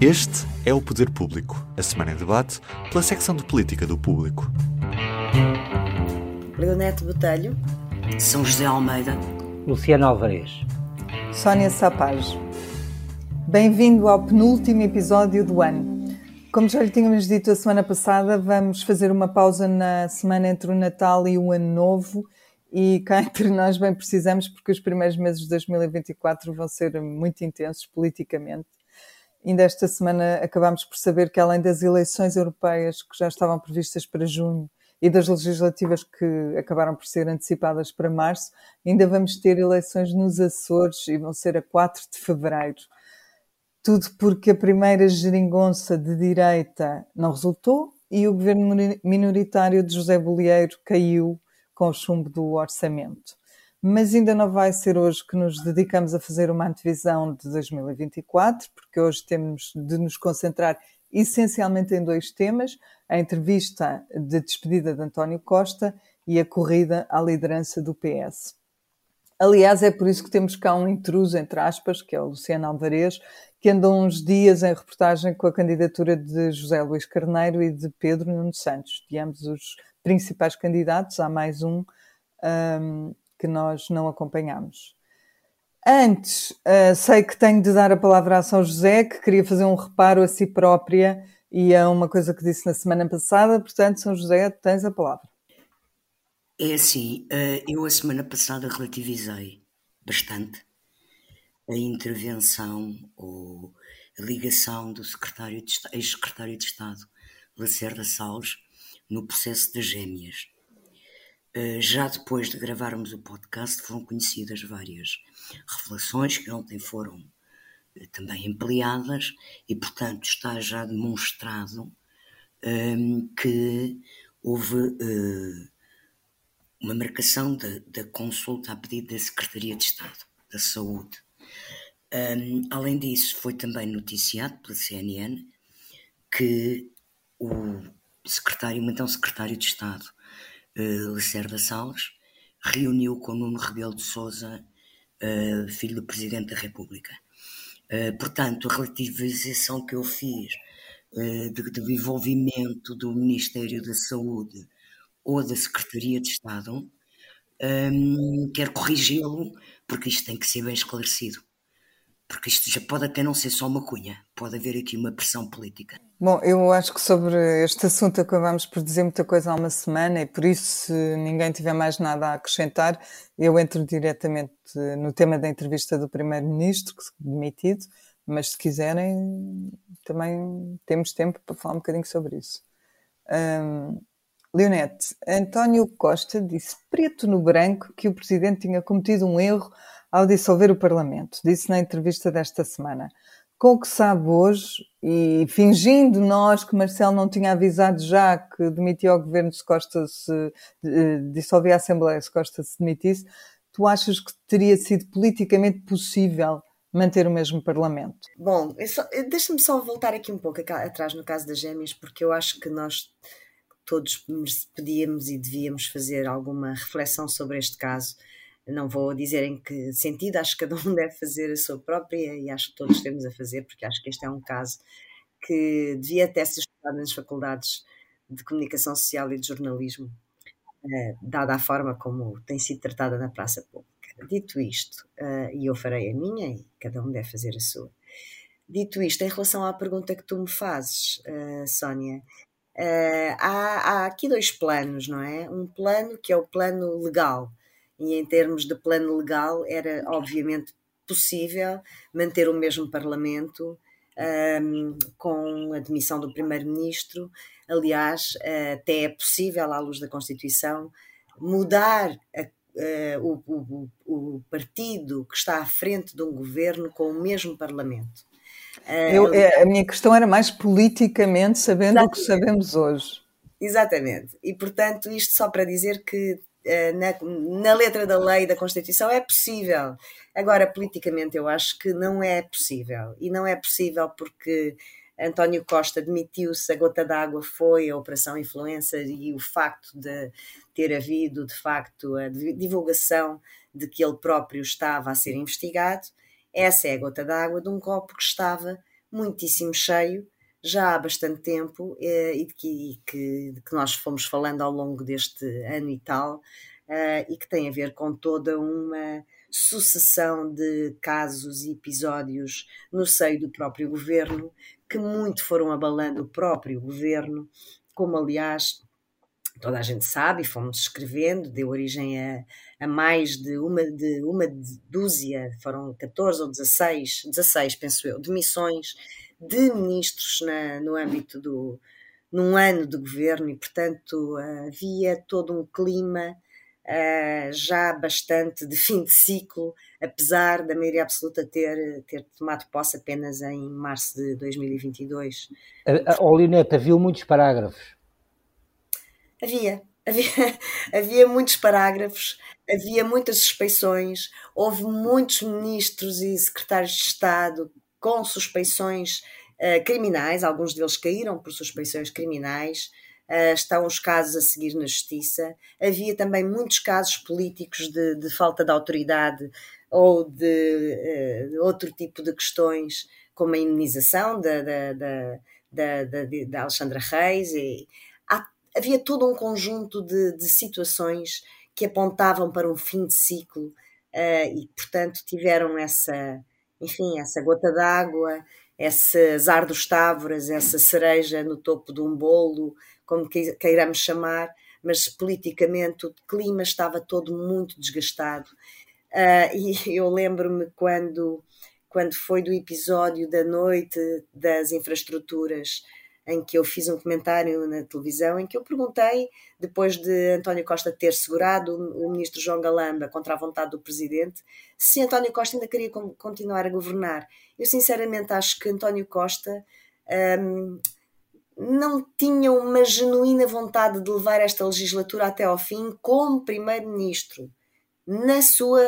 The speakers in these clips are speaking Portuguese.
Este é o Poder Público, a semana em debate pela secção de política do Público. Leonete Botelho, São José Almeida, Luciano Alvarez, Sónia Sapaz. Bem-vindo ao penúltimo episódio do ano. Como já lhe tínhamos dito a semana passada, vamos fazer uma pausa na semana entre o Natal e o Ano Novo e cá entre nós bem precisamos porque os primeiros meses de 2024 vão ser muito intensos politicamente. Ainda esta semana acabámos por saber que além das eleições europeias que já estavam previstas para junho e das legislativas que acabaram por ser antecipadas para março, ainda vamos ter eleições nos Açores e vão ser a 4 de fevereiro. Tudo porque a primeira geringonça de direita não resultou e o governo minoritário de José Bolieiro caiu com o chumbo do orçamento. Mas ainda não vai ser hoje que nos dedicamos a fazer uma antevisão de 2024, porque hoje temos de nos concentrar essencialmente em dois temas: a entrevista de despedida de António Costa e a corrida à liderança do PS. Aliás, é por isso que temos cá um intruso, entre aspas, que é o Luciano Alvarez, que andou uns dias em reportagem com a candidatura de José Luís Carneiro e de Pedro Nuno Santos, de ambos os principais candidatos. Há mais um, um que nós não acompanhamos. Antes, uh, sei que tenho de dar a palavra a São José, que queria fazer um reparo a si própria e a uma coisa que disse na semana passada. Portanto, São José, tens a palavra. É assim, uh, eu a semana passada relativizei bastante a intervenção ou a ligação do secretário de, ex-secretário de Estado Lacerda Salles no processo das gêmeas. Uh, já depois de gravarmos o podcast foram conhecidas várias revelações que ontem foram uh, também ampliadas e, portanto, está já demonstrado um, ehm, que houve uh, uma marcação da consulta a pedido da Secretaria de Estado da Saúde. Um, ehm, além disso, foi também noticiado pela CNN que o secretário, então secretário de Estado, uh, Lacerda Salles, reuniu com Nuno Rebelo de Sousa, uh, filho do Presidente da República. Uh, portanto, a relativização que eu fiz de, do envolvimento do Ministério da Saúde ou da Secretaria de Estado, um, quero corrigi-lo, porque isto tem que ser bem esclarecido porque isto já pode até não ser só uma cunha, pode haver aqui uma pressão política. Bom, eu acho que sobre este assunto acabamos por dizer muita coisa há uma semana e por isso, se ninguém tiver mais nada a acrescentar, eu entro diretamente no tema da entrevista do Primeiro-Ministro, que demitido, mas se quiserem, também temos tempo para falar um bocadinho sobre isso. Um, Leonete, António Costa disse preto no branco que o Presidente tinha cometido um erro ao dissolver o Parlamento, disse na entrevista desta semana. Com o que sabe hoje, e fingindo nós que Marcelo não tinha avisado já que demitia o governo se Costa se dissolvia a Assembleia se Costa se demitisse, tu achas que teria sido politicamente possível manter o mesmo Parlamento? Bom, deixa-me só voltar aqui um pouco atrás no caso das gêmeas, porque eu acho que nós todos podíamos e devíamos fazer alguma reflexão sobre este caso não vou dizer em que sentido, acho que cada um deve fazer a sua própria e acho que todos temos a fazer, porque acho que este é um caso que devia até ser estudado nas faculdades de comunicação social e de jornalismo, eh, dada a forma como tem sido tratada na praça pública. Dito isto, eh, e eu farei a minha e cada um deve fazer a sua. Dito isto, em relação à pergunta que tu me fazes, eh, Sónia, há, há aqui dois planos, não é? Um plano que é o plano legal, e em termos de plano legal era obviamente possível manter o mesmo Parlamento um, com a demissão do Primeiro-Ministro. Aliás, até é possível, à luz da Constituição, mudar a, a, o, o, o, partido que está à frente de um governo com o mesmo Parlamento. Eu, é, a minha questão era mais politicamente, sabendo o que sabemos hoje. Exatamente. E, portanto, isto só para dizer que eh, na, na, letra da lei da Constituição é possível. Agora, politicamente, eu acho que não é possível. E não é possível porque António Costa demitiu-se, a gota d'água foi a Operação Influencer e o facto de ter havido, de facto, a divulgação de que ele próprio estava a ser investigado. Essa é a gota d'água de um copo que estava muitíssimo cheio, já há bastante tempo, eh, e de que, que, que nós fomos falando ao longo deste ano e tal, eh, e que tem a ver com toda uma sucessão de casos e episódios no seio do próprio governo, que muito foram abalando o próprio governo, como aliás toda a gente sabe, e fomos escrevendo, deu origem a, a mais de uma, de uma dúzia, foram 14 ou 16, 16 penso eu, demissões de ministros na, no âmbito do num ano de governo e portanto havia todo um clima uh, já bastante de fim de ciclo, apesar da maioria absoluta ter, ter tomado posse apenas em março de 2022. Olineta, viu muitos parágrafos Havia, havia, havia muitos parágrafos, havia muitas suspeições, houve muitos ministros e secretários de Estado com suspeições uh, criminais, alguns deles caíram por suspeições criminais. Uh, estão os casos a seguir na justiça. Havia também muitos casos políticos de, de falta de autoridade ou de uh, outro tipo de questões, como a imunização da, da, da, da, da Alexandra Reis. E, havia todo um conjunto de, de situações que apontavam para um fim de ciclo uh, e, portanto, tiveram essa, enfim, essa gota d'água, esse azar dos távoras, essa cereja no topo de um bolo, como queiramos chamar, mas politicamente o clima estava todo muito desgastado. Uh, e eu lembro-me quando, quando foi do episódio da noite das infraestruturas em que eu fiz um comentário na televisão em que eu perguntei, depois de António Costa ter segurado o ministro João Galamba contra a vontade do presidente, se António Costa ainda queria continuar a governar. Eu sinceramente acho que António Costa hum, não tinha uma genuína vontade de levar esta legislatura até ao fim como primeiro-ministro, na sua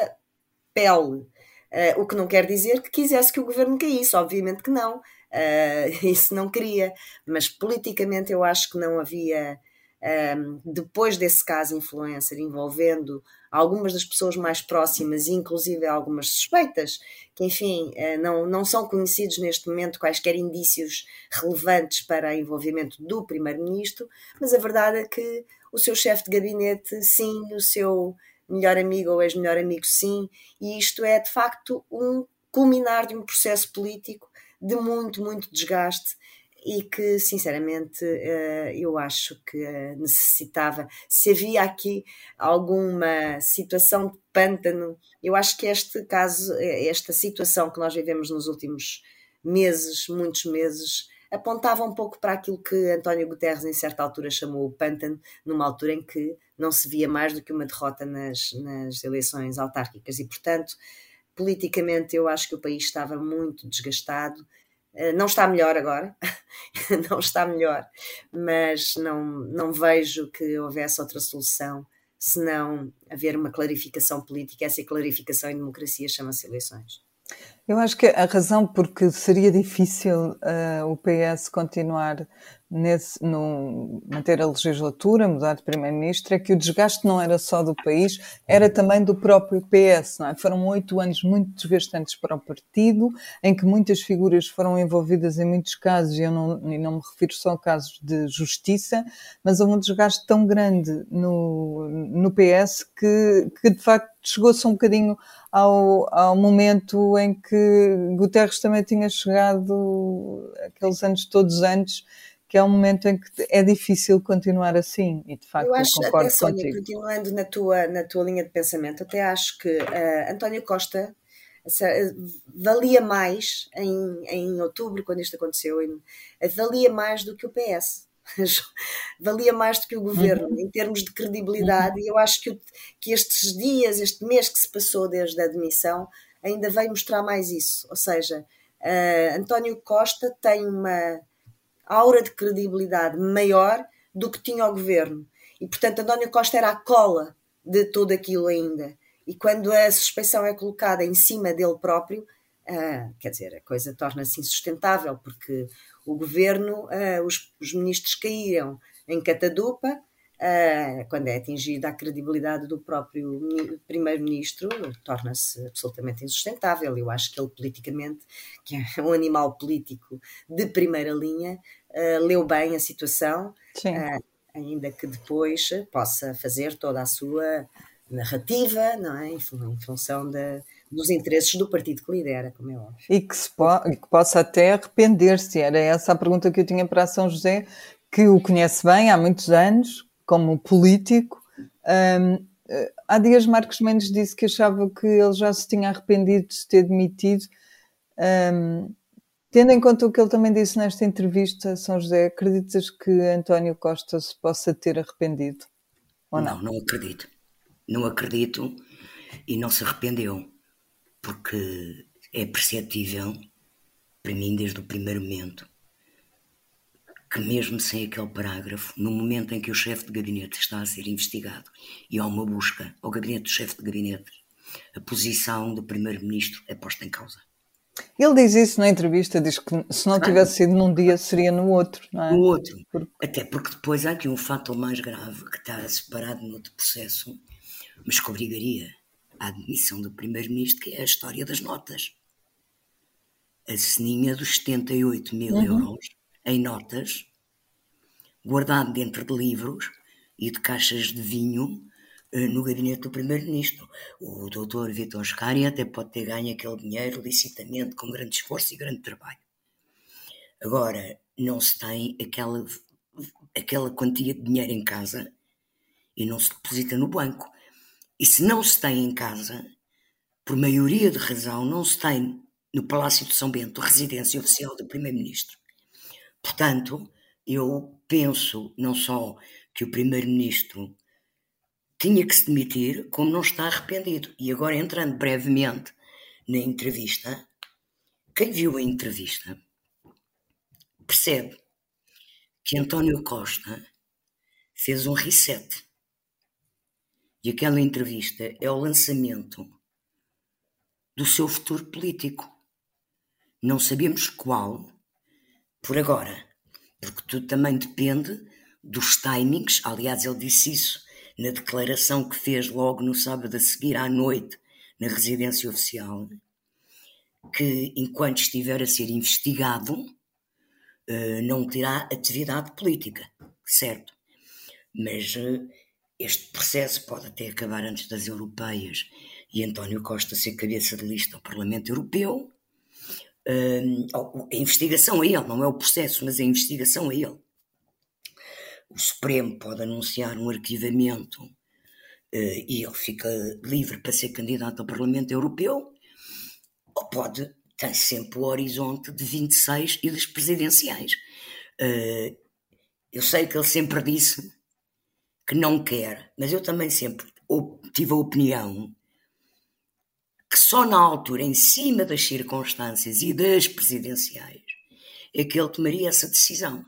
pele. Uh, o que não quer dizer que quisesse que o governo caísse, obviamente que não Uh, isso não queria, mas politicamente eu acho que não havia, um, ehm, depois desse caso influencer envolvendo algumas das pessoas mais próximas, inclusive algumas suspeitas, que enfim uh, não, não são conhecidos neste momento quaisquer indícios relevantes para envolvimento do primeiro-ministro, mas a verdade é que o seu chefe de gabinete, sim, o seu melhor amigo ou ex-melhor amigo, sim, e isto é de facto um culminar de um processo político de muito, muito desgaste e que, sinceramente, eh, eu acho que eh, necessitava. Se havia aqui alguma situação de pântano, eu acho que este caso, eh, esta situação que nós vivemos nos últimos meses, muitos meses, apontava um pouco para aquilo que António Guterres, em certa altura, chamou o pântano, numa altura em que não se via mais do que uma derrota nas, nas eleições autárquicas e, portanto, politicamente eu acho que o país estava muito desgastado. Eh, não está melhor agora, não está melhor, mas não, não vejo que houvesse outra solução senão haver uma clarificação política. Essa clarificação em democracia chama-se eleições. Eu acho que a razão porque seria difícil uh, o PS continuar nesse, manter a legislatura, mudar de primeiro-ministro, é que o desgaste não era só do país, era também do próprio PS. É? Foram oito anos muito desgastantes para o partido, em que muitas figuras foram envolvidas em muitos casos, e eu não, e não me refiro só a casos de justiça, mas houve um desgaste tão grande no, no PS que, que de facto chegou-se um bocadinho ao, ao momento em que Guterres também tinha chegado, aqueles anos todos antes, que é um momento em que é difícil continuar assim e de facto eu, acho, eu concordo até, Sónia, contigo. continuando na tua, na tua linha de pensamento, até acho que uh, António Costa valia mais em, em outubro, quando isto aconteceu, em, valia mais do que o PS. valia mais do que o governo uhum. em termos de credibilidade, e eu acho que, que estes dias, este mês que se passou desde a admissão, ainda veio mostrar mais isso. Ou seja, uh, António Costa tem uma aura de credibilidade maior do que tinha o governo. E, portanto, António Costa era a cola de tudo aquilo ainda. E quando a suspeição é colocada em cima dele próprio, uh, quer dizer, a coisa torna-se insustentável, porque o governo, uh, os, os, ministros caíram em catadupa, uh, quando é atingida a credibilidade do próprio primeiro-ministro, torna-se absolutamente insustentável. Eu acho que ele politicamente, que é um animal político de primeira linha, uh, leu bem a situação, uh, ainda que depois possa fazer toda a sua narrativa, não é? em, em função da, dos interesses do partido que lidera, como é óbvio. E que, se po que possa até arrepender-se. Era essa a pergunta que eu tinha para a São José, que o conhece bem há muitos anos, como político. Um, há dias Marcos Mendes disse que achava que ele já se tinha arrependido de se ter demitido. Um, tendo em conta o que ele também disse nesta entrevista, São José, acreditas que António Costa se possa ter arrependido? Ou não? Não, não acredito. Não acredito e não se arrependeu, porque é perceptível, para mim, desde o primeiro momento, que mesmo sem aquele parágrafo, no momento em que o chefe de gabinete está a ser investigado e há uma busca ao gabinete do chefe de gabinete, a posição do primeiro-ministro é posta em causa. Ele diz isso na entrevista, diz que se não tivesse sido num dia seria no outro, não é? No outro. Porque... Até porque depois há aqui um fator mais grave que está separado no outro processo, mas que obrigaria à admissão do primeiro-ministro, que é a história das notas. A ceninha dos 78 mil uhum. euros em notas, guardado dentro de livros e de caixas de vinho eh, no gabinete do primeiro-ministro. O doutor Vitor Scari até pode ter ganho aquele dinheiro licitamente, com grande esforço e grande trabalho. Agora, não se tem aquela, aquela quantia de dinheiro em casa e não se deposita no banco. E se não se tem em casa, por maioria de razão, não se tem no Palácio de São Bento, residência oficial do Primeiro-Ministro. Portanto, eu penso não só que o Primeiro-Ministro tinha que se demitir, como não está arrependido. E agora, entrando brevemente na entrevista, quem viu a entrevista percebe que António Costa fez um reset. E aquela entrevista é o lançamento do seu futuro político. Não sabemos qual, por agora, porque tudo também depende dos timings. Aliás, ele disse isso na declaração que fez logo no sábado a seguir à noite na residência oficial, que enquanto estiver a ser investigado, eh, não terá atividade política, certo? Mas eh, este processo pode até acabar antes das europeias e António Costa ser cabeça de lista ao Parlamento Europeu. A investigação a ele, não é o processo, mas a investigação a ele. O Supremo pode anunciar um arquivamento eh, e ele fica livre para ser candidato ao Parlamento Europeu, ou pode ter sempre o horizonte de 26 e das presidenciais. Eh, eu sei que ele sempre disse que não quer, mas eu também sempre tive a opinião que só na altura, em cima das circunstâncias e das presidenciais, é que ele tomaria essa decisão.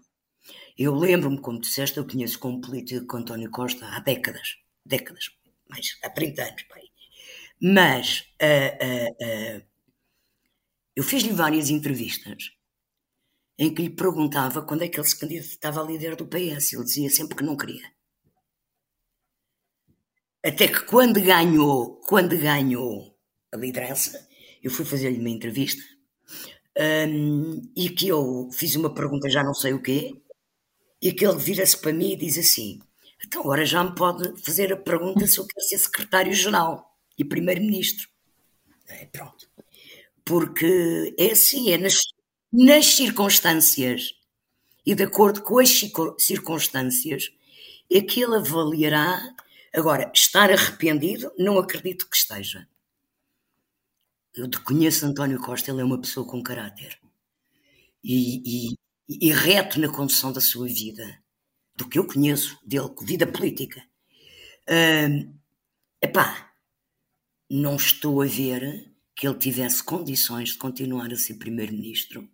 Eu lembro-me, como disseste, eu conheço como político António Costa há décadas, décadas, mais há 30 anos, pai. Mas uh, uh, uh, eu fiz-lhe várias entrevistas em que lhe perguntava quando é que ele se candidatava a líder do PS. Ele dizia sempre que não queria. Até que quando ganhou, quando ganhou a liderança, eu fui fazer-lhe uma entrevista um, e que eu fiz uma pergunta, já não sei o quê, e que ele vira-se para mim e diz assim: então agora já me pode fazer a pergunta se eu quero ser secretário-geral e primeiro-ministro. É, pronto. Porque é assim, é nas, nas circunstâncias e de acordo com as circunstâncias é que ele avaliará Agora, estar arrependido, não acredito que esteja. Eu conheço António Costa, ele é uma pessoa com caráter e, e, e reto na condução da sua vida, do que eu conheço dele, vida política. Hum, epá, não estou a ver que ele tivesse condições de continuar a ser primeiro-ministro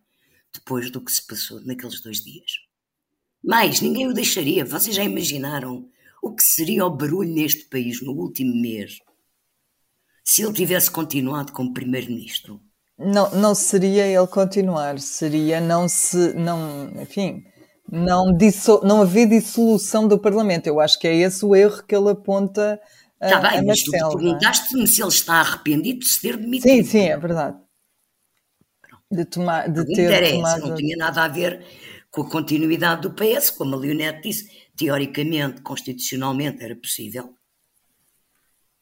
depois do que se passou naqueles dois dias. Mais, ninguém o deixaria. Vocês já imaginaram o que seria o barulho neste país no último mês se ele tivesse continuado como primeiro-ministro? Não, não seria ele continuar, seria não se, não, enfim, Não, dissol, não haver dissolução do Parlamento. Eu acho que é esse o erro que ele aponta a, Está bem, a mas tu é? perguntaste-me se ele está arrependido de se ter demitido. Sim, sim, é verdade. De, tomar, de Não ter tomado. não tinha nada a ver com a continuidade do PS, como a Leonete disse, teoricamente, constitucionalmente era possível,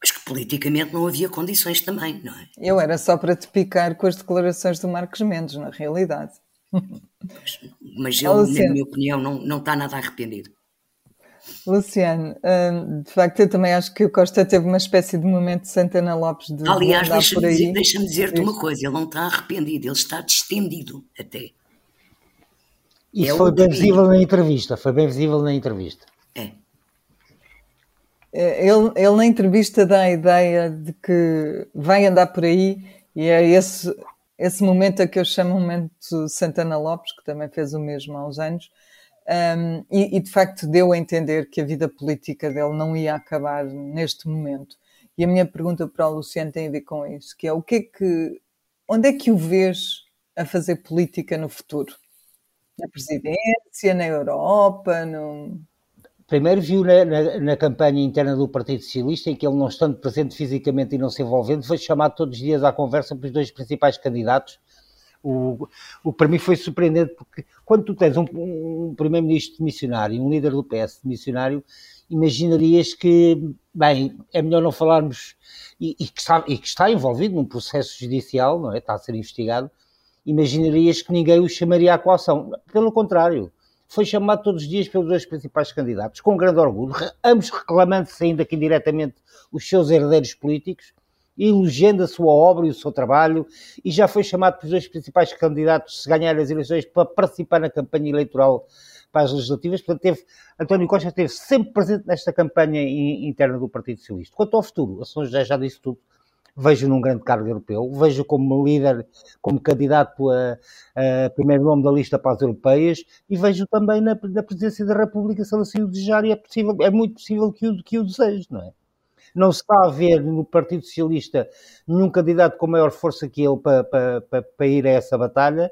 mas que politicamente não havia condições também, não é? Eu era só para te picar com as declarações do Marcos Mendes, na realidade. Mas ele, Oh, na Luciano. minha opinião, não, não está nada arrependido. Luciano, hum, de facto, eu também acho que o Costa teve uma espécie de momento de Santana Lopes de Aliás, deixa-me dizer, deixa dizer-te uma coisa: ele não está arrependido, ele está distendido até. Isso É foi bem visível na entrevista, foi bem visível na entrevista. É. Eh, Ele, ele na entrevista dá a ideia de que vai andar por aí e é esse, esse momento a que eu chamo momento Santana Lopes, que também fez o mesmo há uns anos, um, e, e de facto deu a entender que a vida política dele não ia acabar neste momento. E a minha pergunta para o Luciano tem a ver com isso, que é o que é que, onde é que o vês a fazer política no futuro? Na presidência, na Europa, no... Primeiro viu na, na- na campanha interna do Partido Socialista, em que ele não estando presente fisicamente e não se envolvendo, foi chamado todos os dias à conversa pelos dois principais candidatos. O, o que para mim foi surpreendente, porque quando tu tens um, um primeiro-ministro missionário e um líder do PS missionário, imaginarias que, bem, é melhor não falarmos, e, e que está, e que está envolvido num processo judicial, não é? Está a ser investigado, imaginarias que ninguém o chamaria à coação. Pelo contrário, foi chamado todos os dias pelos dois principais candidatos, com grande orgulho, ambos reclamando-se ainda que indiretamente os seus herdeiros políticos, elogiando a sua obra e o seu trabalho, e já foi chamado pelos dois principais candidatos, se ganhar as eleições, para participar na campanha eleitoral para as legislativas. Portanto, teve, António Costa esteve sempre presente nesta campanha in- interna do Partido Socialista. Quanto ao futuro, a São José já disse tudo, vejo num grande cargo europeu, vejo como líder, como candidato a, a primeiro nome da lista para as europeias e vejo também na, na presidência da República, se ele assim o desejar, e é, possível, é muito possível que o, que o deseje, não é? Não se está a ver no Partido Socialista nenhum candidato com maior força que ele para, para, para, para ir a essa batalha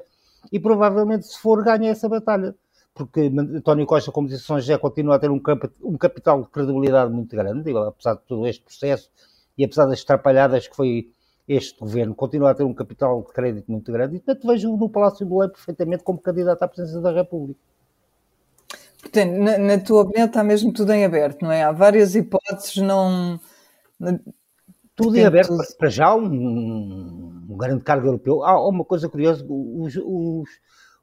e provavelmente, se for, ganha essa batalha. Porque António Costa, como disse, São José continua a ter um, um capital de credibilidade muito grande, apesar de todo este processo e apesar das atrapalhadas que foi este governo, continua a ter um capital de crédito muito grande e, portanto, vejo no Palácio do Belém perfeitamente como candidato à presidência da República. Portanto, na, na tua opinião está mesmo tudo em aberto, não é? Há várias hipóteses, não... Tudo em aberto, para- para já um, um grande cargo europeu. Há uma coisa curiosa, os, os,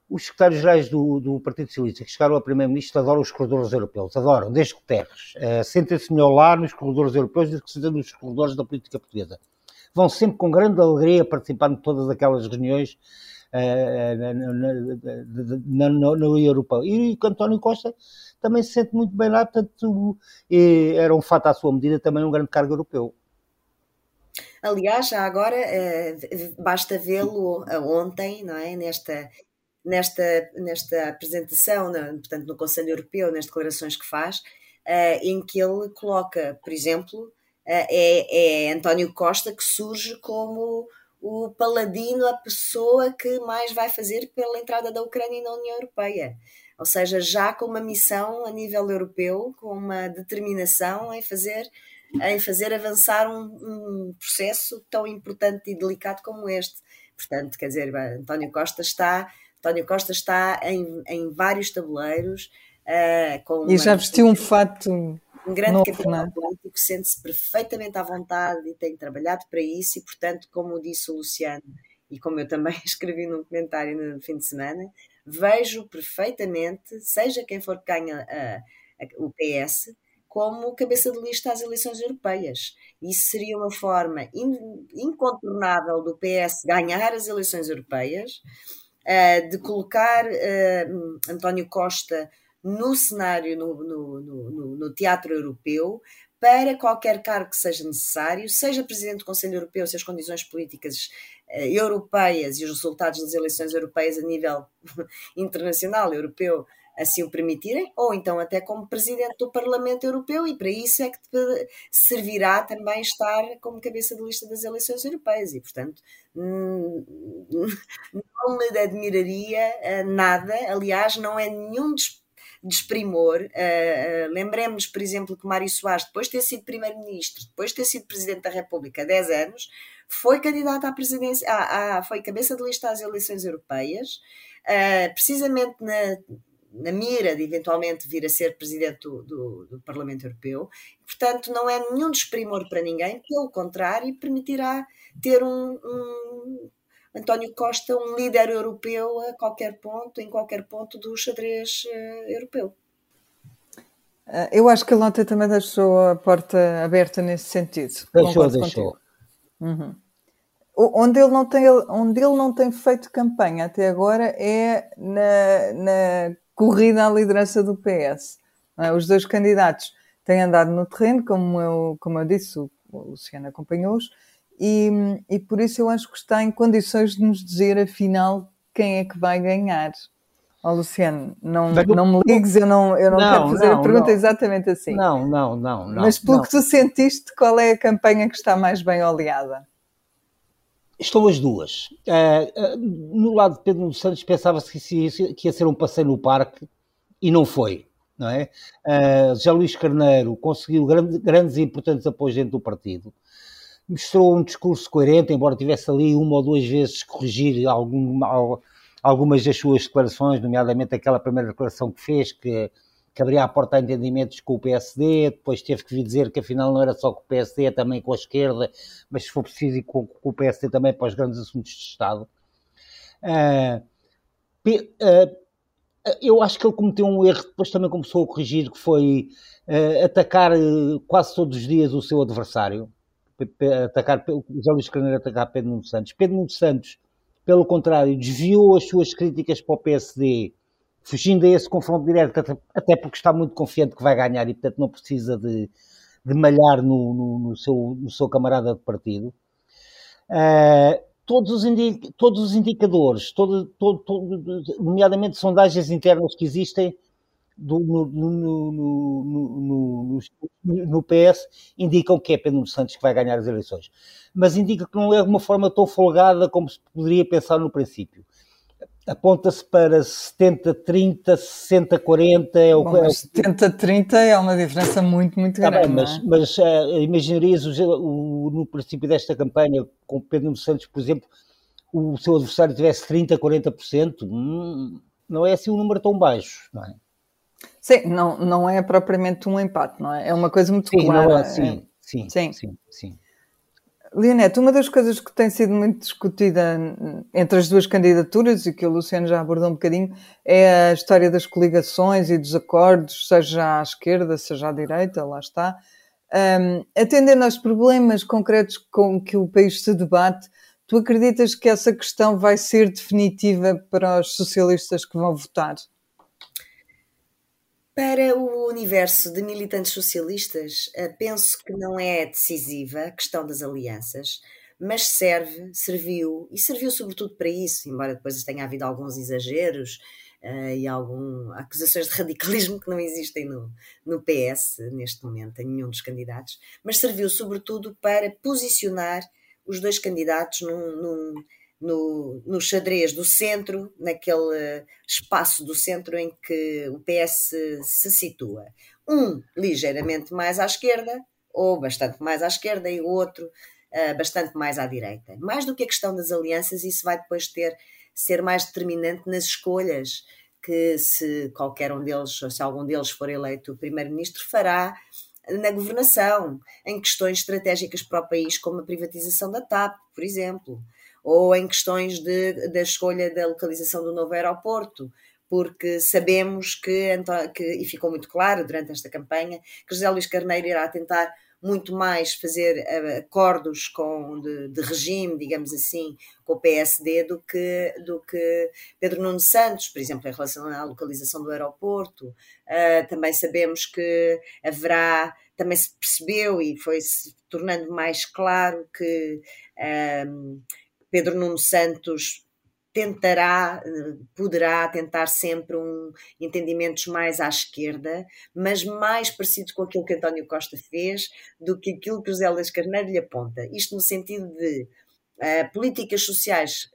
os secretários-gerais do, do Partido Socialista que chegaram a primeiro-ministro adoram os corredores europeus, adoram, desde Guterres. Uh, Sentem-se melhor lá nos corredores europeus do que se nos corredores da política portuguesa. Vão sempre com grande alegria participando de todas aquelas reuniões uh, na, na, União Europeia. E o António Costa também se sente muito bem lá, portanto, era um fato à sua medida também um grande cargo europeu. Aliás, já agora eh, basta vê-lo ontem, não é? Nesta, nesta, nesta apresentação, portanto, no Conselho Europeu, nas declarações que faz, uh, em que ele coloca, por exemplo, uh, é, é António Costa que surge como o paladino, a pessoa que mais vai fazer pela entrada da Ucrânia na União Europeia. Ou seja, já com uma missão a nível europeu, com uma determinação em fazer em fazer avançar um, um, processo tão importante e delicado como este. Portanto, quer dizer, António Costa está, António Costa está em, em vários tabuleiros. Uh, com e já vestiu um fato. Um grande novo, capital político, sente-se perfeitamente à vontade e tem trabalhado para isso, e portanto, como disse o Luciano, e como eu também escrevi num comentário no fim de semana, vejo perfeitamente, seja quem for que ganha a, o PS, como cabeça de lista às eleições europeias. Isso seria uma forma in, incontornável do PS ganhar as eleições europeias, uh, de colocar uh, António Costa no cenário, no, no, no, no, teatro europeu, para qualquer cargo que seja necessário, seja Presidente do Conselho Europeu, se as condições políticas uh, europeias e os resultados das eleições europeias a nível internacional, europeu, assim o permitirem, ou então até como presidente do Parlamento Europeu, e para isso é que servirá também estar como cabeça de lista das eleições europeias, e portanto não me admiraria nada, aliás, não é nenhum desprimor. Uh, uh, Lembremos, por exemplo, que Mário Soares, depois de ter sido primeiro-ministro, depois de ter sido presidente da República há 10 anos, foi candidato à presidência, à, à, foi cabeça de lista às eleições europeias, precisamente na, na mira de eventualmente vir a ser presidente do, do, do, Parlamento Europeu. Portanto, não é nenhum desprimor para ninguém, pelo contrário, permitirá ter um, um António Costa um líder europeu a qualquer ponto, em qualquer ponto do xadrez uh, europeu. Uh, eu acho que a Lota também deixou a porta aberta nesse sentido. Deixou, deixou. Uhum. Onde ele, não tem, onde ele não tem feito campanha até agora é na, na corrida à liderança do PS. É? Os dois candidatos têm andado no terreno, como eu, como eu disse, o, o Luciano acompanhou-os, e, e por isso eu acho que está em condições de nos dizer, afinal, quem é que vai ganhar. Ó oh, Luciano, não, não me ligues, eu não, eu não, não quero fazer não, a pergunta não. exatamente assim. Não, não, não. Mas pelo que tu sentiste, qual é a campanha que está mais bem oleada? Estão as duas. Uh, uh, no lado de Pedro Santos pensava-se que, que, ia ser um passeio no parque e não foi. Não é? Uh, Já Luís Carneiro conseguiu grande, grandes e importantes apoios dentro do partido mostrou um discurso coerente, embora tivesse ali uma ou duas vezes corrigir algum, algumas das suas declarações, nomeadamente aquela primeira declaração que fez, que, que abria a porta a entendimentos com o PSD, depois teve que vir dizer que afinal não era só com o PSD, é também com a esquerda, mas se for preciso, com, com o PSD também para os grandes assuntos de Estado. Uh, uh, eu acho que ele cometeu um erro, depois também começou a corrigir, que foi uh, atacar quase todos os dias o seu adversário atacar, José Luís Carneiro atacar Pedro Nuno Santos. Pedro Nuno Santos, pelo contrário, desviou as suas críticas para o PSD, fugindo a esse confronto direto, até porque está muito confiante que vai ganhar e, portanto, não precisa de, de malhar no, no, no, seu, no seu camarada de partido. Uh, todos, os todos os indicadores, todo, todo, todo, nomeadamente sondagens internas que existem, do, no, PS indicam que é Pedro Santos que vai ganhar as eleições. Mas indica que não é de uma forma tão folgada como se poderia pensar no princípio. Aponta-se para 70-30, 60-40. É o, é 70-30 é uma diferença muito, muito grande. Tá bem, mas, é? mas uh, imaginarias o, o, no princípio desta campanha, com Pedro Santos, por exemplo, o seu adversário tivesse 30, 40%, hum, não é assim um número tão baixo, não é? Sim, não, não é propriamente um empate, não é? É uma coisa muito sim, clara. É, sim, sim, sim, sim, sim. Leonete, uma das coisas que tem sido muito discutida entre as duas candidaturas e que o Luciano já abordou um bocadinho é a história das coligações e dos acordos, seja à esquerda, seja à direita, lá está. Um, atendendo aos problemas concretos com que o país se debate, tu acreditas que essa questão vai ser definitiva para os socialistas que vão votar? Para o universo de militantes socialistas, eh, penso que não é decisiva a questão das alianças, mas serve, serviu, e serviu sobretudo para isso, embora depois tenha havido alguns exageros uh, e algumas acusações de radicalismo que não existem no, no PS neste momento, em nenhum dos candidatos, mas serviu sobretudo para posicionar os dois candidatos num, num no, no xadrez do centro, naquele espaço do centro em que o PS se situa. Um ligeiramente mais à esquerda, ou bastante mais à esquerda, e o outro uh, bastante mais à direita. Mais do que a questão das alianças, isso vai depois ter ser mais determinante nas escolhas que se qualquer um deles, ou se algum deles for eleito primeiro-ministro, fará na governação, em questões estratégicas para o país, como a privatização da TAP, por exemplo, ou em questões de, da escolha da localização do novo aeroporto, porque sabemos que, que, e ficou muito claro durante esta campanha, que José Luís Carneiro irá tentar muito mais fazer eh, acordos com, de, de, regime, digamos assim, com o PSD do que, do que Pedro Nuno Santos, por exemplo, em relação à localização do aeroporto. Uh, também sabemos que haverá, também se percebeu e foi se tornando mais claro que. Um, Pedro Nuno Santos tentará, poderá tentar sempre um entendimentos mais à esquerda, mas mais parecido com aquilo que António Costa fez do que aquilo que José Luís Carneiro lhe aponta. Isto no sentido de uh, políticas sociais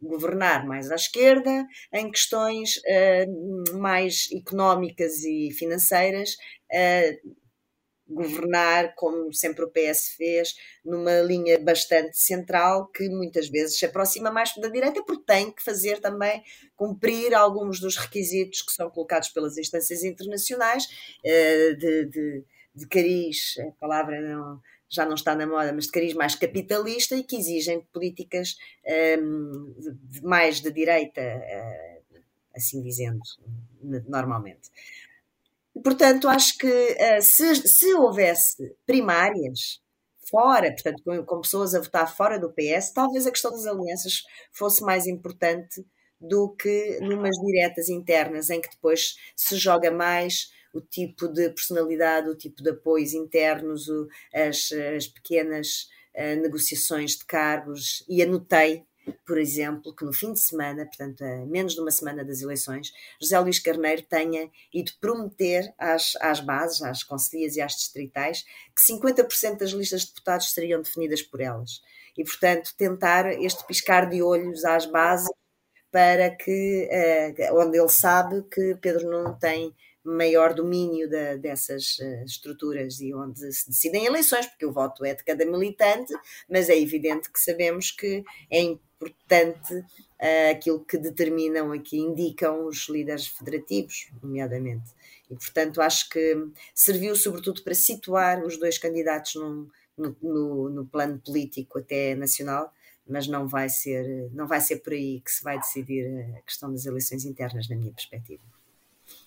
governar mais à esquerda, em questões uh, mais económicas e financeiras, uh, governar, como sempre o PS fez, numa linha bastante central que muitas vezes se aproxima mais da direita, porque tem que fazer também cumprir alguns dos requisitos que são colocados pelas instâncias internacionais uh, de, de, de cariz, a palavra não já não está na moda, mas de cariz mais capitalista e que exigem políticas de, mais de direita, uh, assim dizendo, normalmente. Portanto, acho que uh, se, se houvesse primárias fora, portanto, com, com, pessoas a votar fora do PS, talvez a questão das alianças fosse mais importante do que numas diretas internas, em que depois se joga mais o tipo de personalidade, o tipo de apoios internos, o, as, as, pequenas uh, negociações de cargos, e anotei, por exemplo, que no fim de semana, portanto, a menos de uma semana das eleições, José Luís Carneiro tenha ido prometer às, às bases, às conselheiras e às distritais, que 50% das listas de deputados seriam definidas por elas. E, portanto, tentar este piscar de olhos às bases para que, uh, onde ele sabe que Pedro Nuno tem maior domínio dessas uh, estruturas e onde se decidem eleições, porque o voto é de cada militante, mas é evidente que sabemos que é importante uh, aquilo que determinam aqui, indicam os líderes federativos, nomeadamente. E, portanto, acho que serviu sobretudo para situar os dois candidatos num, no, no, no plano político até nacional, mas não vai ser não vai ser por aí que se vai decidir a questão das eleições internas, na minha perspectiva.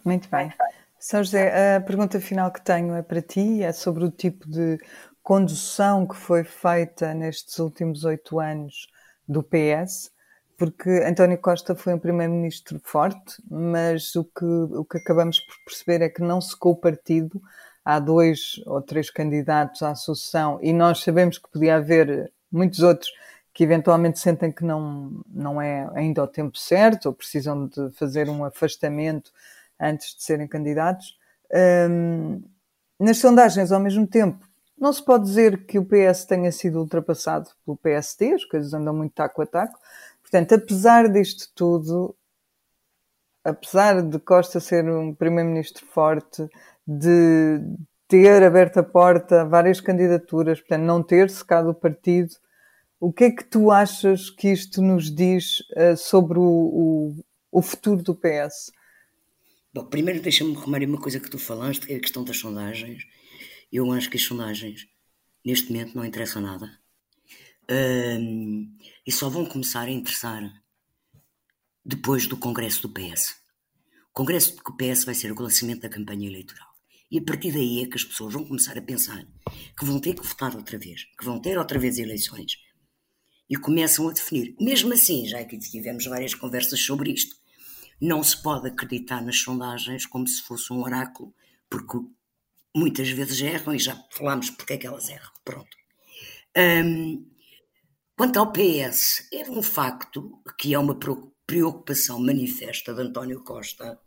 Muito bem. São José, a pergunta final que tenho é para ti, é sobre o tipo de condução que foi feita nestes últimos oito anos do PS, porque António Costa foi um primeiro-ministro forte, mas o que, o que acabamos por perceber é que não secou o partido. Há dois ou três candidatos à sucessão e nós sabemos que podia haver muitos outros que eventualmente sentem que não, não é ainda o tempo certo ou precisam de fazer um afastamento antes de serem candidatos. Um, nas sondagens, ao mesmo tempo, não se pode dizer que o PS tenha sido ultrapassado pelo PSD, as coisas andam muito taco a taco. Portanto, apesar disto tudo, apesar de Costa ser um primeiro-ministro forte, de ter aberto a porta a várias candidaturas, portanto, não ter secado o partido, o que é que tu achas que isto nos diz uh, sobre o, o, o futuro do PS? Bom, primeiro deixa-me remar uma coisa que tu falaste, que é a questão das sondagens. Eu acho que as sondagens, neste momento, não interessam nada. Um, e só vão começar a interessar depois do Congresso do PS. O Congresso do PS vai ser o lançamento da campanha eleitoral. E a partir daí é que as pessoas vão começar a pensar que vão ter que votar outra vez, que vão ter outra vez eleições. E começam a definir. Mesmo assim, já que tivemos várias conversas sobre isto, não se pode acreditar nas sondagens como se fosse um oráculo, porque muitas vezes erram e já falámos porque é que elas erram. Pronto. Um, quanto ao PS, é um facto que é uma preocupação manifesta de António Costa,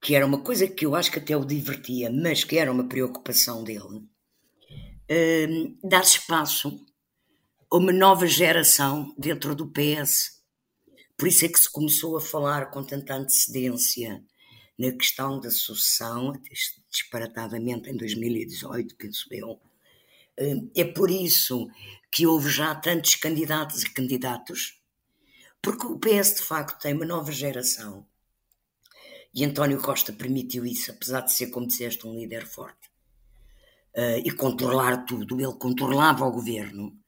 que era uma coisa que eu acho que até o divertia, mas que era uma preocupação dele, um, dar espaço a uma nova geração dentro do PS por isso é que se começou a falar com tanta antecedência na questão da sucessão, disparatadamente em 2018, penso eu. Eh, é por isso que houve já tantos candidatos e candidatos, porque o PS de facto tem uma nova geração. E António Costa permitiu isso, apesar de ser, como disseste, um líder forte. Uh, e controlar tudo. Ele controlava o governo,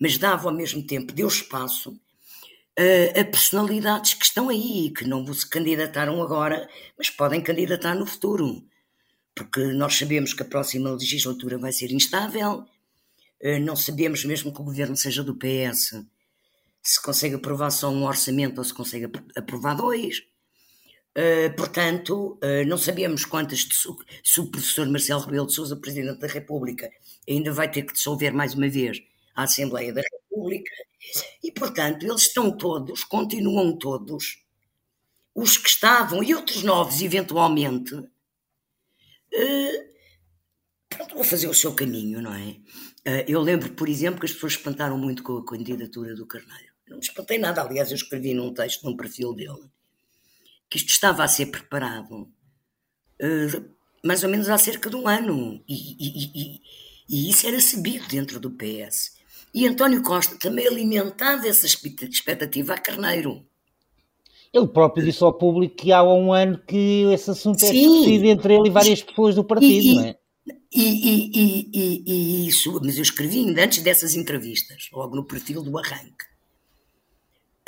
mas dava ao mesmo tempo, deu espaço a, a personalidades que estão aí, que não se candidataram agora, mas podem candidatar no futuro. Porque nós sabemos que a próxima legislatura vai ser instável, eh, não sabemos mesmo que o governo seja do PS se consegue aprovar só um orçamento ou se consegue aprovar dois. Uh, portanto, não sabemos quantas se o professor Marcelo Rebelo de Sousa, Presidente da República, ainda vai ter que dissolver mais uma vez a Assembleia da República e, portanto, eles estão todos, continuam todos, os que estavam e outros novos, eventualmente, uh, pronto, vão fazer o seu caminho, não é? Uh, eu lembro, por exemplo, que as pessoas espantaram muito com a candidatura do Carneiro. não me espantei nada. Aliás, eu escrevi num texto, num perfil dele, que isto estava a ser preparado uh, mais ou menos há cerca de um ano. E, e, e, e, isso era sabido dentro do PS. E António Costa também alimentava essa expectativa a Carneiro. Ele próprio disse ao público que há um ano que esse assunto é discutido entre ele e várias pessoas do partido, não é? E, e, e, e, isso, mas eu escrevi ainda antes dessas entrevistas, logo no perfil do arranque,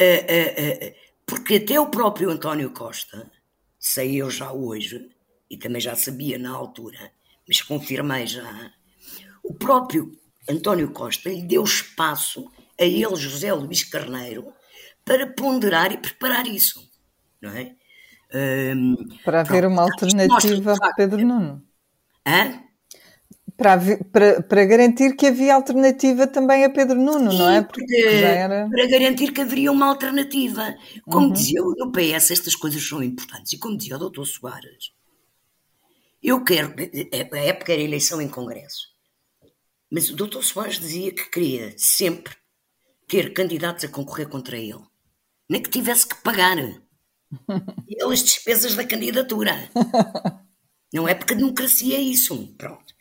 uh, uh, uh, porque até o próprio António Costa, sei eu já hoje, e também já sabia na altura, mas confirmei já, o próprio António Costa lhe deu espaço a ele, José Luís Carneiro, para ponderar e preparar isso, não é? Um, para haver pronto, uma alternativa a Pedro Nuno. Hã? Para, para, para, garantir que havia alternativa também a Pedro Nuno, Sim, não é? Porque era... Para garantir que haveria uma alternativa. Como uhum. dizia no PS, estas coisas são importantes. E como dizia o doutor Soares, eu quero. A época era eleição em Congresso. Mas o doutor Soares dizia que queria sempre ter candidatos a concorrer contra ele nem que tivesse que pagar ele as despesas da candidatura. Não é porque a democracia é isso. Pronto.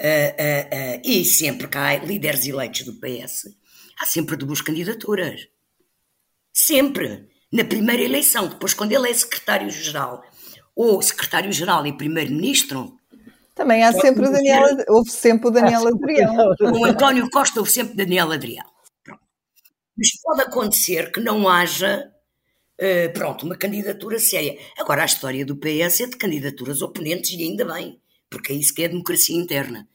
Uh, uh, uh, e sempre que há líderes eleitos do PS, há sempre duas candidaturas. Sempre. Na primeira eleição, depois, quando ele é secretário-geral, ou secretário-geral e primeiro-ministro. Também há sempre o Daniel, houve sempre o Daniel Adrião. O António Costa houve sempre Daniel Adrião. Mas pode acontecer que não haja, uh, pronto, uma candidatura séria. Agora, a história do PS é de candidaturas oponentes e ainda bem, porque é isso que é a democracia interna.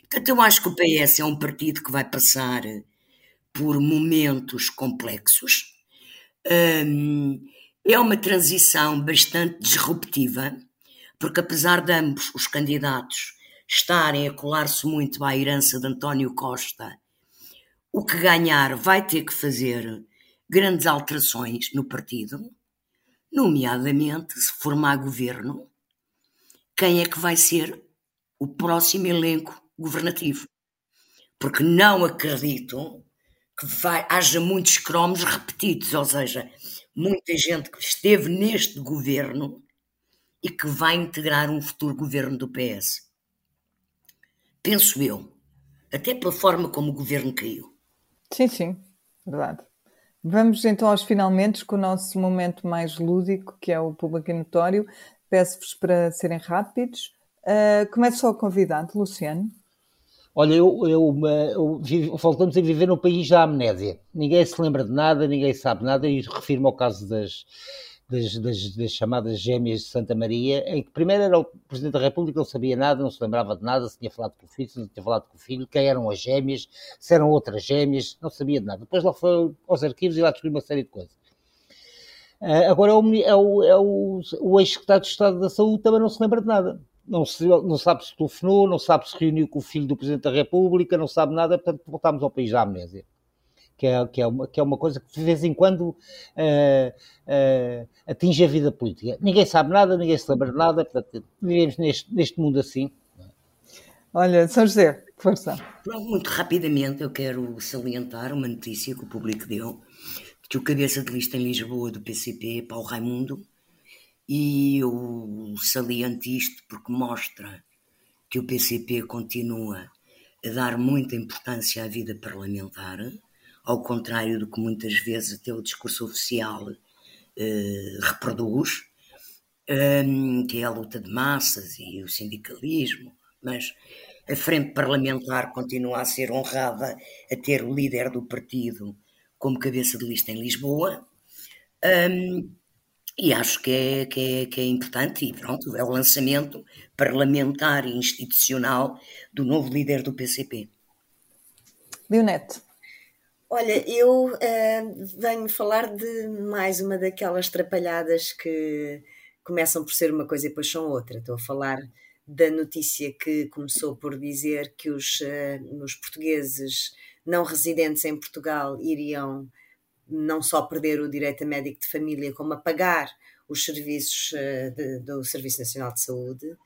Portanto, eu acho que o PS é um partido que vai passar por momentos complexos. Um, é uma transição bastante disruptiva, porque apesar de ambos os candidatos estarem a colar-se muito à herança de António Costa o que ganhar vai ter que fazer grandes alterações no partido, nomeadamente se formar governo, quem é que vai ser o próximo elenco governativo. Porque não acredito que vai, haja muitos cromos repetidos, ou seja, muita gente que esteve neste governo e que vai integrar um futuro governo do PS. Penso eu, até pela forma como o governo caiu. Sim, sim, verdade. Vamos então aos finalmente com o nosso momento mais lúdico, que é o público notório. Peço-vos para serem rápidos. Uh, começo só o convidado, Luciano. Olha, eu, eu, eu, eu, voltamos a viver no país da amnésia. Ninguém se lembra de nada, ninguém sabe nada, e refiro-me ao caso das, das, das, das, chamadas gêmeas de Santa Maria, em que primeiro era o Presidente da República, não sabia nada, não se lembrava de nada, se tinha falado com o filho, se não tinha falado com o filho, quem eram as gêmeas, se eram outras gêmeas, não sabia de nada. Depois lá foi aos arquivos e lá descobriu uma série de coisas. Uh, agora é o, é o, é o, o ex-secretário de Estado da Saúde também não se lembra de nada. Não, se, não sabe se telefonou, não sabe se reuniu com o filho do Presidente da República, não sabe nada, portanto voltámos ao país da amnésia que é, que é, uma, que é uma coisa que de vez em quando uh, uh, atinge a vida política. Ninguém sabe nada, ninguém se lembra de nada, portanto, vivemos neste, neste mundo assim. Olha, São José, força. Muito rapidamente eu quero salientar uma notícia que o público deu, que o cabeça de lista em Lisboa do PCP é Paulo Raimundo, e eu saliento isto porque mostra que o PCP continua a dar muita importância à vida parlamentar, ao contrário do que muitas vezes até o discurso oficial eh, reproduz, um, que é a luta de massas e o sindicalismo, mas a frente parlamentar continua a ser honrada a ter o líder do partido como cabeça de lista em Lisboa. Um, e acho que é, que, é, que é importante, e pronto, é o lançamento parlamentar e institucional do novo líder do PCP. Leonete. Olha, eu uh, venho falar de mais uma daquelas trapalhadas que começam por ser uma coisa e depois são outra. Estou a falar da notícia que começou por dizer que os, uh, os portugueses não residentes em Portugal iriam não só perder o direito a médico de família, como a pagar os serviços uh, de, do Serviço Nacional de Saúde.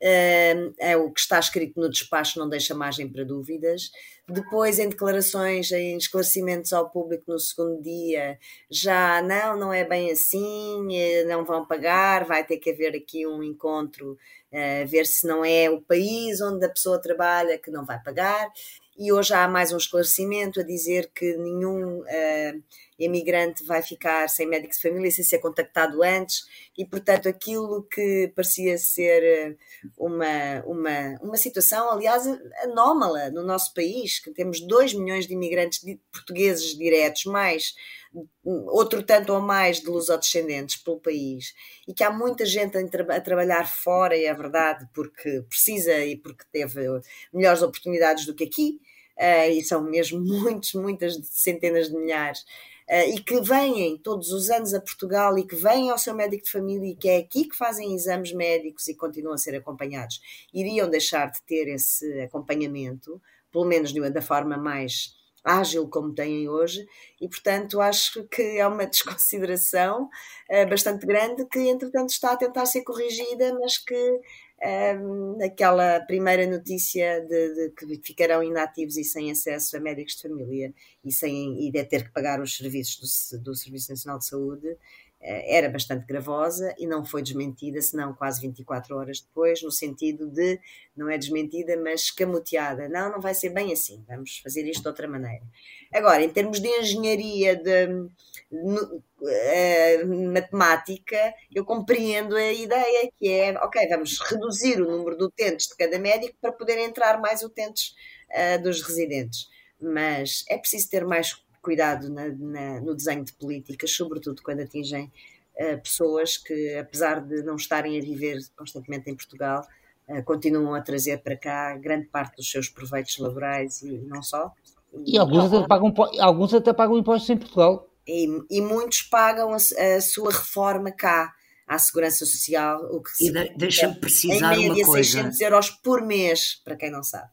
É o que está escrito no despacho não deixa margem para dúvidas. Depois, em declarações, em esclarecimentos ao público no segundo dia, já não, não é bem assim, eh, não vão pagar, vai ter que haver aqui um encontro, uh, ver se não é o país onde a pessoa trabalha que não vai pagar. E hoje há mais um esclarecimento a dizer que nenhum uh, imigrante vai ficar sem médico de família sem ser contactado antes e, portanto, aquilo que parecia ser uma, uma, uma situação, aliás, anómala no nosso país, que temos 2 milhões de imigrantes portugueses diretos, mais outro tanto ou mais de lusodescendentes pelo país, e que há muita gente a, tra a trabalhar fora, e é verdade, porque precisa e porque teve melhores oportunidades do que aqui, uh, e são mesmo muitos, muitas centenas de milhares, uh, e que vêm todos os anos a Portugal e que vêm ao seu médico de família e que é aqui que fazem exames médicos e continuam a ser acompanhados, iriam deixar de ter esse acompanhamento, pelo menos da forma mais ágil como têm hoje, e portanto acho que é uma desconsideração uh, bastante grande que entretanto está a tentar ser corrigida, mas que um, aquela primeira notícia de, de, que ficarão inativos e sem acesso a médicos de família e, sem, e de ter que pagar os serviços do, do Serviço Nacional de Saúde era bastante gravosa e não foi desmentida, senão quase 24 horas depois, no sentido de, não é desmentida, mas escamoteada. Não, não vai ser bem assim, vamos fazer isto de outra maneira. Agora, em termos de engenharia, de, uh, matemática, eu compreendo a ideia que é, ok, vamos reduzir o número de utentes de cada médico para poder entrar mais utentes uh, dos residentes. Mas é preciso ter mais cuidado na, na, no desenho de políticas, sobretudo quando atingem uh, pessoas que, apesar de não estarem a viver constantemente em Portugal, uh, continuam a trazer para cá grande parte dos seus proveitos laborais e não só. E, e alguns, até pagam, alguns até pagam impostos em Portugal. E, e muitos pagam a, a, sua reforma cá à Segurança Social, o que e de, deixa-me precisar em média, uma coisa. 600 euros por mês, para quem não sabe.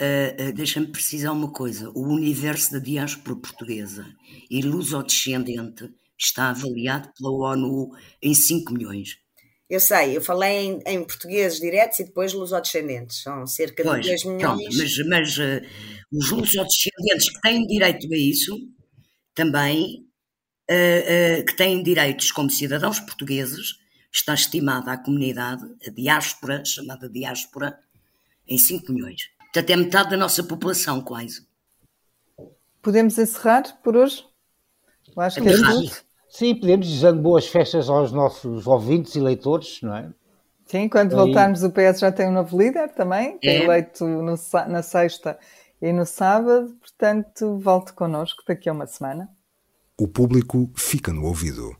Uh, uh, Deixa-me precisar uma coisa: o universo da diáspora portuguesa e lusodescendente está avaliado pela ONU em 5 milhões. Eu sei, eu falei em, em portugueses diretos e depois lusodescendentes, são cerca pois, de 2 milhões. Mas, mas uh, os lusodescendentes que têm direito a isso, também, que têm direitos como cidadãos portugueses, está estimada a comunidade, a diáspora, chamada diáspora, em 5 milhões. Portanto, é metade da nossa população, quase. Podemos encerrar por hoje? Eu acho que é tudo. Sim, podemos, desejando boas festas aos nossos ouvintes e leitores, não é? Sim, quando voltarmos, o PS já tem um novo líder também, que é, é eleito no, na sexta e no sábado, portanto, volte connosco daqui a uma semana. O público fica no ouvido.